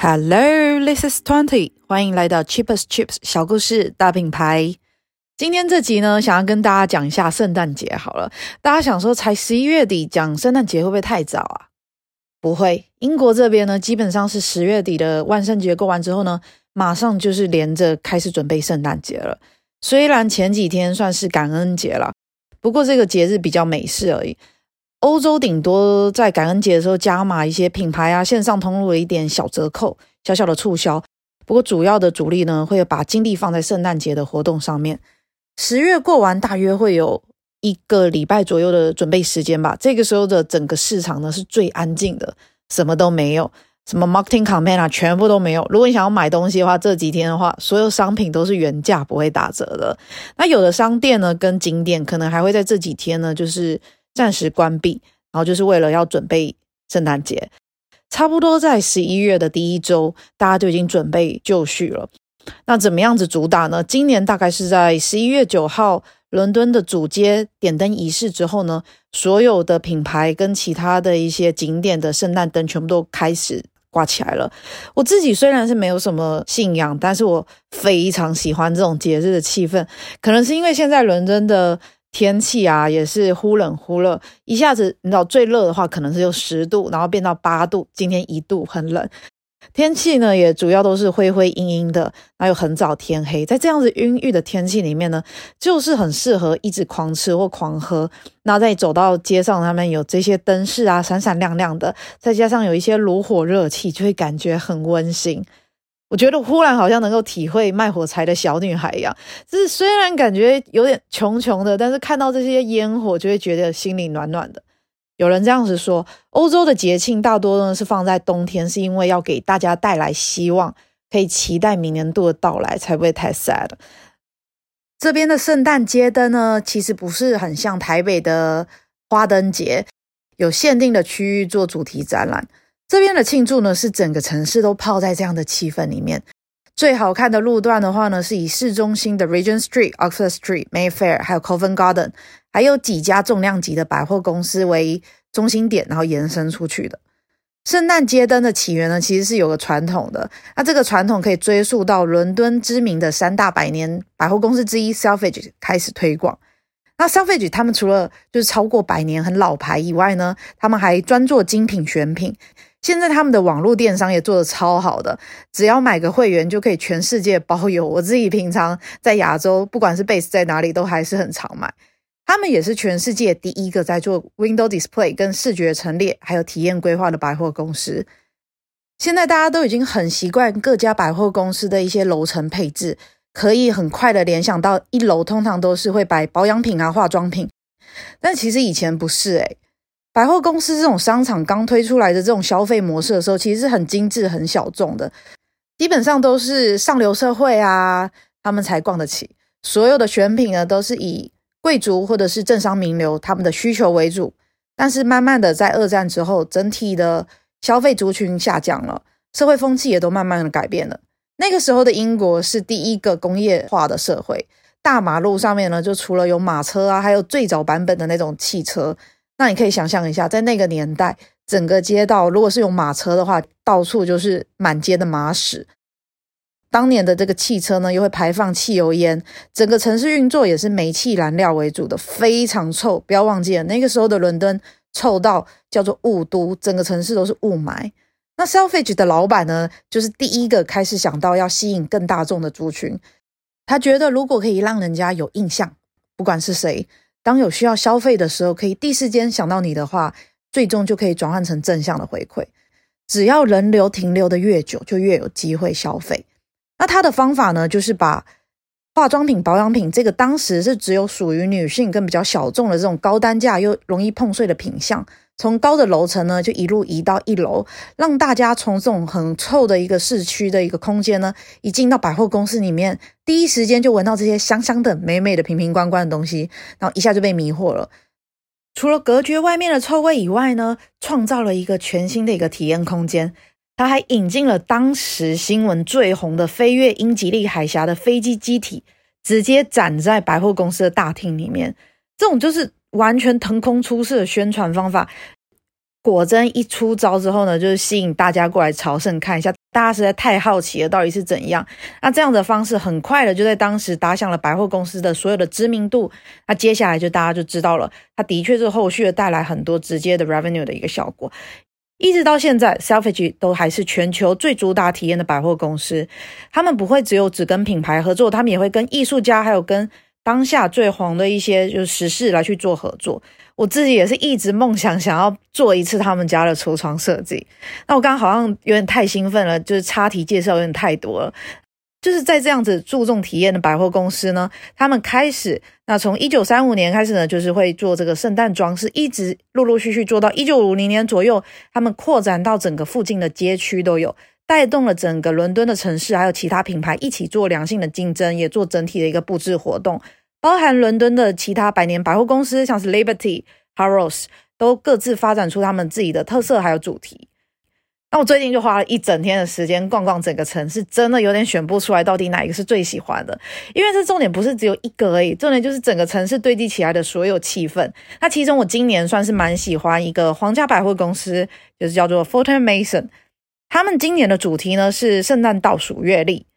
Hello, this is Twenty，欢迎来到 Cheapest Chips 小故事大品牌。今天这集呢，想要跟大家讲一下圣诞节。好了，大家想说才十一月底讲圣诞节会不会太早啊？不会，英国这边呢，基本上是十月底的万圣节过完之后呢，马上就是连着开始准备圣诞节了。虽然前几天算是感恩节了，不过这个节日比较美式而已。欧洲顶多在感恩节的时候加码一些品牌啊，线上通路的一点小折扣、小小的促销。不过主要的主力呢，会把精力放在圣诞节的活动上面。十月过完，大约会有一个礼拜左右的准备时间吧。这个时候的整个市场呢，是最安静的，什么都没有，什么 marketing campaign 啊，全部都没有。如果你想要买东西的话，这几天的话，所有商品都是原价，不会打折的。那有的商店呢，跟景点可能还会在这几天呢，就是。暂时关闭，然后就是为了要准备圣诞节，差不多在十一月的第一周，大家就已经准备就绪了。那怎么样子主打呢？今年大概是在十一月九号，伦敦的主街点灯仪式之后呢，所有的品牌跟其他的一些景点的圣诞灯全部都开始挂起来了。我自己虽然是没有什么信仰，但是我非常喜欢这种节日的气氛，可能是因为现在伦敦的。天气啊，也是忽冷忽热，一下子你知道最热的话可能是有十度，然后变到八度。今天一度很冷，天气呢也主要都是灰灰阴阴的，还有很早天黑。在这样子阴郁的天气里面呢，就是很适合一直狂吃或狂喝。那再走到街上，他们有这些灯饰啊，闪闪亮亮的，再加上有一些炉火热气，就会感觉很温馨。我觉得忽然好像能够体会卖火柴的小女孩一样，就是虽然感觉有点穷穷的，但是看到这些烟火就会觉得心里暖暖的。有人这样子说，欧洲的节庆大多呢是放在冬天，是因为要给大家带来希望，可以期待明年度的到来，才不会太 sad。这边的圣诞街灯呢，其实不是很像台北的花灯节，有限定的区域做主题展览。这边的庆祝呢，是整个城市都泡在这样的气氛里面。最好看的路段的话呢，是以市中心的 Regent Street、Oxford Street、Mayfair，还有 Covent Garden，还有几家重量级的百货公司为中心点，然后延伸出去的。圣诞街灯的起源呢，其实是有个传统的。那这个传统可以追溯到伦敦知名的三大百年百货公司之一 Selfridge 开始推广。那消费者他们除了就是超过百年很老牌以外呢，他们还专做精品选品。现在他们的网络电商也做得超好的，只要买个会员就可以全世界包邮。我自己平常在亚洲，不管是 base 在哪里，都还是很常买。他们也是全世界第一个在做 window display 跟视觉陈列还有体验规划的百货公司。现在大家都已经很习惯各家百货公司的一些楼层配置，可以很快的联想到一楼通常都是会摆保养品啊、化妆品，但其实以前不是诶、百货公司这种商场刚推出来的这种消费模式的时候，其实是很精致、很小众的，基本上都是上流社会啊，他们才逛得起。所有的选品呢，都是以贵族或者是政商名流他们的需求为主。但是慢慢的，在二战之后，整体的消费族群下降了，社会风气也都慢慢的改变了。那个时候的英国是第一个工业化的社会，大马路上面呢，就除了有马车啊，还有最早版本的那种汽车。那你可以想象一下，在那个年代，整个街道如果是用马车的话，到处就是满街的马屎。当年的这个汽车呢，又会排放汽油烟，整个城市运作也是煤气燃料为主的，非常臭。不要忘记了，那个时候的伦敦臭到叫做雾都，整个城市都是雾霾。那 Selfridge 的老板呢，就是第一个开始想到要吸引更大众的族群。他觉得如果可以让人家有印象，不管是谁。当有需要消费的时候，可以第一时间想到你的话，最终就可以转换成正向的回馈。只要人流停留的越久，就越有机会消费。那他的方法呢，就是把化妆品、保养品这个当时是只有属于女性跟比较小众的这种高单价又容易碰碎的品项。从高的楼层呢，就一路移到一楼，让大家从这种很臭的一个市区的一个空间呢，一进到百货公司里面，第一时间就闻到这些香香的、美美的、瓶瓶罐罐的东西，然后一下就被迷惑了。除了隔绝外面的臭味以外呢，创造了一个全新的一个体验空间。他还引进了当时新闻最红的飞越英吉利海峡的飞机机体，直接展在百货公司的大厅里面。这种就是。完全腾空出世的宣传方法，果真一出招之后呢，就是吸引大家过来朝圣看一下，大家实在太好奇了，到底是怎样？那这样的方式很快的就在当时打响了百货公司的所有的知名度。那接下来就大家就知道了，它的确是后续的带来很多直接的 revenue 的一个效果。一直到现在，Selfridge 都还是全球最主打体验的百货公司。他们不会只有只跟品牌合作，他们也会跟艺术家，还有跟当下最红的一些就是时事来去做合作。我自己也是一直梦想想要做一次他们家的橱窗设计。那我刚刚好像有点太兴奋了，就是插题介绍有点太多了。就是在这样子注重体验的百货公司呢，他们开始，那从一九三五年开始呢，就是会做这个圣诞装饰，一直陆陆续续做到一九五零年左右，他们扩展到整个附近的街区都有，带动了整个伦敦的城市，还有其他品牌一起做良性的竞争，也做整体的一个布置活动。包含伦敦的其他百年百货公司，像是 Liberty、Harrods，都各自发展出他们自己的特色还有主题。那我最近就花了一整天的时间逛逛整个城市，真的有点选不出来到底哪一个是最喜欢的，因为这重点不是只有一个而已，重点就是整个城市堆积起来的所有气氛。那其中我今年算是蛮喜欢一个皇家百货公司，就是叫做 Fortnum Mason，他们今年的主题呢是圣诞倒数月历。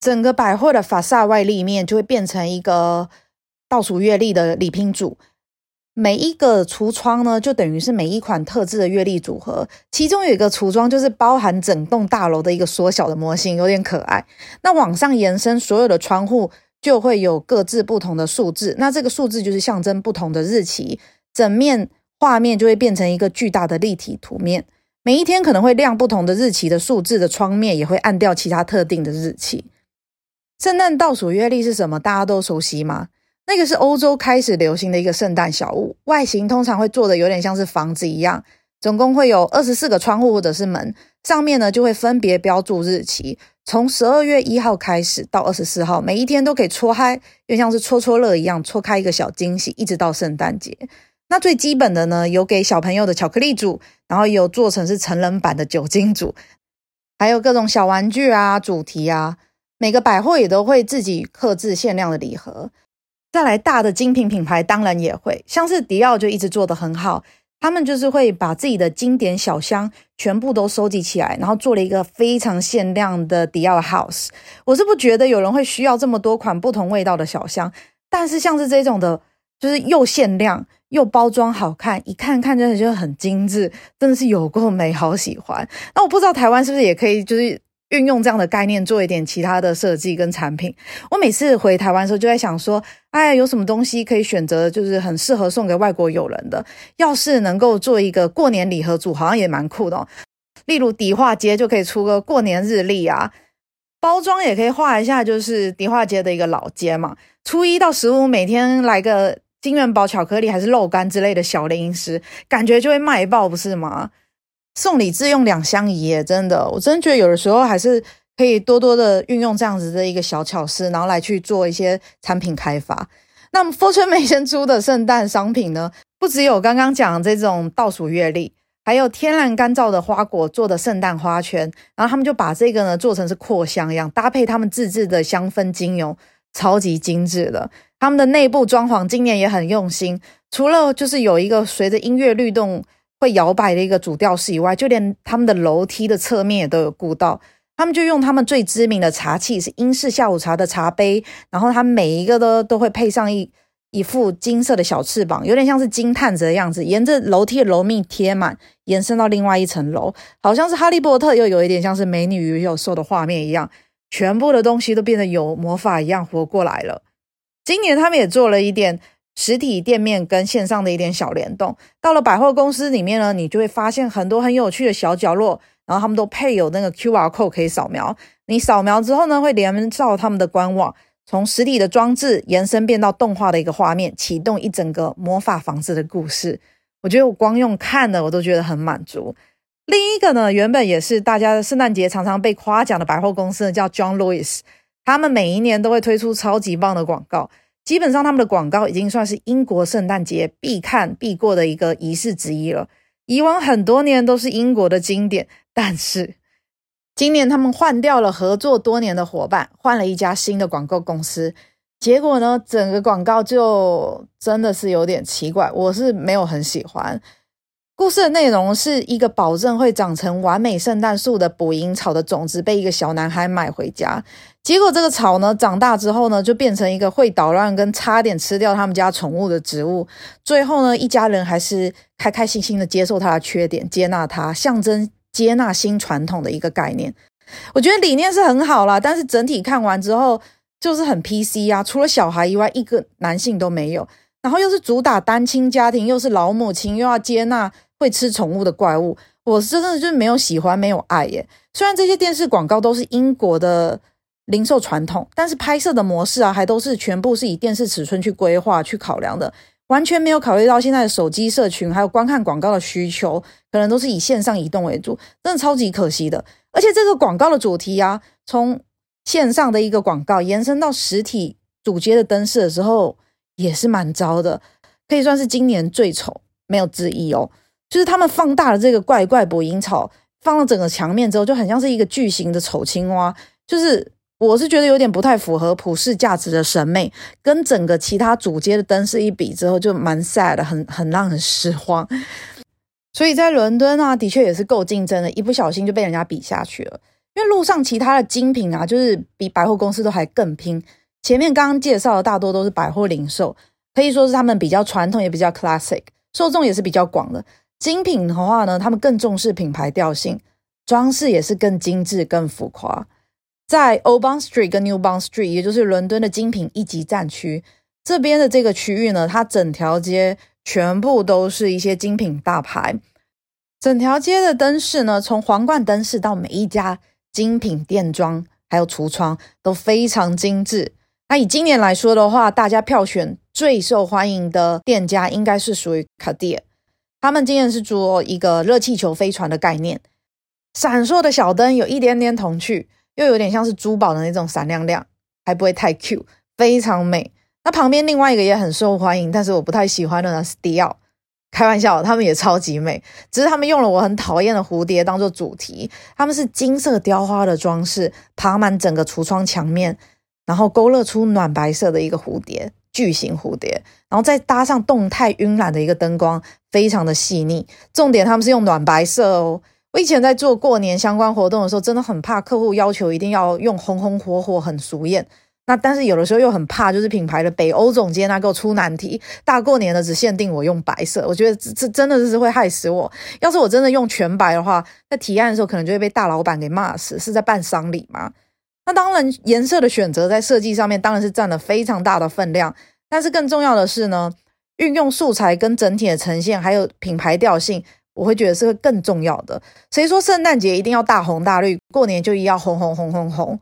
整个百货的法萨外立面就会变成一个倒数月历的礼品组，每一个橱窗呢，就等于是每一款特制的月历组合。其中有一个橱窗就是包含整栋大楼的一个缩小的模型，有点可爱。那往上延伸，所有的窗户就会有各自不同的数字，那这个数字就是象征不同的日期。整面画面就会变成一个巨大的立体图面，每一天可能会亮不同的日期的数字的窗面，也会暗掉其他特定的日期。圣诞倒数月历是什么？大家都熟悉吗？那个是欧洲开始流行的一个圣诞小物，外形通常会做的有点像是房子一样，总共会有二十四个窗户或者是门，上面呢就会分别标注日期，从十二月一号开始到二十四号，每一天都可以戳开，就像是戳戳乐一样，戳开一个小惊喜，一直到圣诞节。那最基本的呢，有给小朋友的巧克力组，然后有做成是成人版的酒精组，还有各种小玩具啊，主题啊。每个百货也都会自己刻制限量的礼盒，再来大的精品品牌当然也会，像是迪奥就一直做得很好，他们就是会把自己的经典小香全部都收集起来，然后做了一个非常限量的迪奥 House。我是不觉得有人会需要这么多款不同味道的小香，但是像是这种的，就是又限量又包装好看，一看看真的就很精致，真的是有够美，好喜欢。那我不知道台湾是不是也可以，就是。运用这样的概念做一点其他的设计跟产品。我每次回台湾的时候就在想说，哎，有什么东西可以选择，就是很适合送给外国友人的。要是能够做一个过年礼盒组，好像也蛮酷的哦。例如迪化街就可以出个过年日历啊，包装也可以画一下，就是迪化街的一个老街嘛。初一到十五每天来个金元宝巧克力还是肉干之类的小零食，感觉就会卖爆，不是吗？送礼自用两相宜耶，真的，我真觉得有的时候还是可以多多的运用这样子的一个小巧思，然后来去做一些产品开发。那么，Fortune 美先出的圣诞商品呢，不只有刚刚讲这种倒数月历，还有天然干燥的花果做的圣诞花圈，然后他们就把这个呢做成是扩香一样，搭配他们自制的香氛精油，超级精致的。他们的内部装潢今年也很用心，除了就是有一个随着音乐律动。会摇摆的一个主吊饰以外，就连他们的楼梯的侧面也都有顾到。他们就用他们最知名的茶器，是英式下午茶的茶杯，然后它每一个都都会配上一一副金色的小翅膀，有点像是金探子的样子，沿着楼梯的楼面贴满，延伸到另外一层楼，好像是哈利波特，又有一点像是美女与野兽的画面一样，全部的东西都变得有魔法一样活过来了。今年他们也做了一点。实体店面跟线上的一点小联动，到了百货公司里面呢，你就会发现很多很有趣的小角落，然后他们都配有那个 QR code 可以扫描。你扫描之后呢，会连到他们的官网，从实体的装置延伸变到动画的一个画面，启动一整个魔法房子的故事。我觉得我光用看的我都觉得很满足。另一个呢，原本也是大家圣诞节常常被夸奖的百货公司叫 John Lewis，他们每一年都会推出超级棒的广告。基本上，他们的广告已经算是英国圣诞节必看必过的一个仪式之一了。以往很多年都是英国的经典，但是 今年他们换掉了合作多年的伙伴，换了一家新的广告公司。结果呢，整个广告就真的是有点奇怪，我是没有很喜欢。故事的内容是一个保证会长成完美圣诞树的捕蝇草的种子被一个小男孩买回家，结果这个草呢长大之后呢就变成一个会捣乱跟差点吃掉他们家宠物的植物。最后呢一家人还是开开心心的接受它的缺点，接纳它，象征接纳新传统的一个概念。我觉得理念是很好啦，但是整体看完之后就是很 PC 啊，除了小孩以外一个男性都没有，然后又是主打单亲家庭，又是老母亲，又要接纳。会吃宠物的怪物，我真的就是没有喜欢，没有爱耶。虽然这些电视广告都是英国的零售传统，但是拍摄的模式啊，还都是全部是以电视尺寸去规划、去考量的，完全没有考虑到现在的手机社群还有观看广告的需求，可能都是以线上移动为主，真的超级可惜的。而且这个广告的主题啊，从线上的一个广告延伸到实体主街的灯饰的时候，也是蛮糟的，可以算是今年最丑，没有之一哦。就是他们放大了这个怪怪捕蝇草，放到整个墙面之后，就很像是一个巨型的丑青蛙。就是我是觉得有点不太符合普世价值的审美，跟整个其他主街的灯饰一比之后，就蛮 sad 的，很很让人失望。所以在伦敦啊，的确也是够竞争的，一不小心就被人家比下去了。因为路上其他的精品啊，就是比百货公司都还更拼。前面刚刚介绍的大多都是百货零售，可以说是他们比较传统，也比较 classic，受众也是比较广的。精品的话呢，他们更重视品牌调性，装饰也是更精致、更浮夸。在 Old Bond Street 跟 New Bond Street，也就是伦敦的精品一级战区这边的这个区域呢，它整条街全部都是一些精品大牌。整条街的灯饰呢，从皇冠灯饰到每一家精品店装，还有橱窗都非常精致。那以今年来说的话，大家票选最受欢迎的店家应该是属于 Cartier。他们今天是做一个热气球飞船的概念，闪烁的小灯有一点点童趣，又有点像是珠宝的那种闪亮亮，还不会太 Q，非常美。那旁边另外一个也很受欢迎，但是我不太喜欢的呢是迪奥。开玩笑，他们也超级美，只是他们用了我很讨厌的蝴蝶当做主题，他们是金色雕花的装饰，爬满整个橱窗墙面，然后勾勒出暖白色的一个蝴蝶。巨型蝴蝶，然后再搭上动态晕染的一个灯光，非常的细腻。重点他们是用暖白色哦。我以前在做过年相关活动的时候，真的很怕客户要求一定要用红红火火，很俗艳。那但是有的时候又很怕，就是品牌的北欧总监那给我出难题，大过年的只限定我用白色。我觉得这这真的是会害死我。要是我真的用全白的话，在提案的时候可能就会被大老板给骂死。是在办丧礼吗？那当然，颜色的选择在设计上面当然是占了非常大的分量，但是更重要的是呢，运用素材跟整体的呈现，还有品牌调性，我会觉得是会更重要的。谁说圣诞节一定要大红大绿，过年就一定要红红红红红？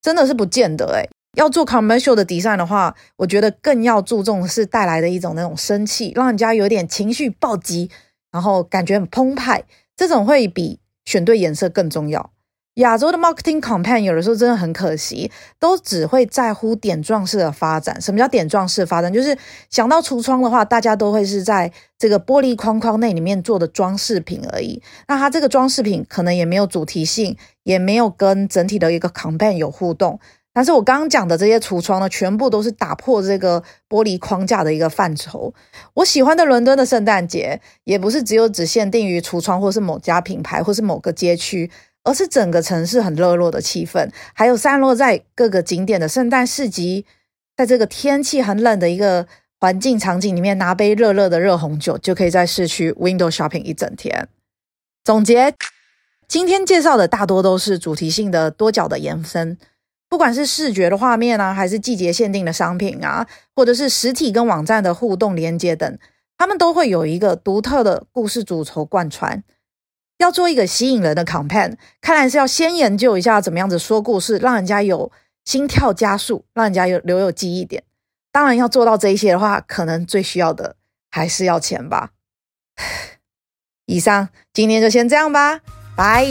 真的是不见得诶。要做 commercial 的 design 的话，我觉得更要注重的是带来的一种那种生气，让人家有点情绪暴击，然后感觉很澎湃，这种会比选对颜色更重要。亚洲的 marketing campaign 有的时候真的很可惜，都只会在乎点状式的发展。什么叫点状式发展？就是想到橱窗的话，大家都会是在这个玻璃框框内里面做的装饰品而已。那它这个装饰品可能也没有主题性，也没有跟整体的一个 campaign 有互动。但是我刚刚讲的这些橱窗呢，全部都是打破这个玻璃框架的一个范畴。我喜欢的伦敦的圣诞节，也不是只有只限定于橱窗，或是某家品牌，或是某个街区。而是整个城市很热络的气氛，还有散落在各个景点的圣诞市集，在这个天气很冷的一个环境场景里面，拿杯热热的热红酒，就可以在市区 window shopping 一整天。总结，今天介绍的大多都是主题性的多角的延伸，不管是视觉的画面啊，还是季节限定的商品啊，或者是实体跟网站的互动连接等，他们都会有一个独特的故事主轴贯穿。要做一个吸引人的 campaign，看来是要先研究一下怎么样子说故事，让人家有心跳加速，让人家有留有记忆点。当然要做到这一些的话，可能最需要的还是要钱吧。以上，今天就先这样吧，拜。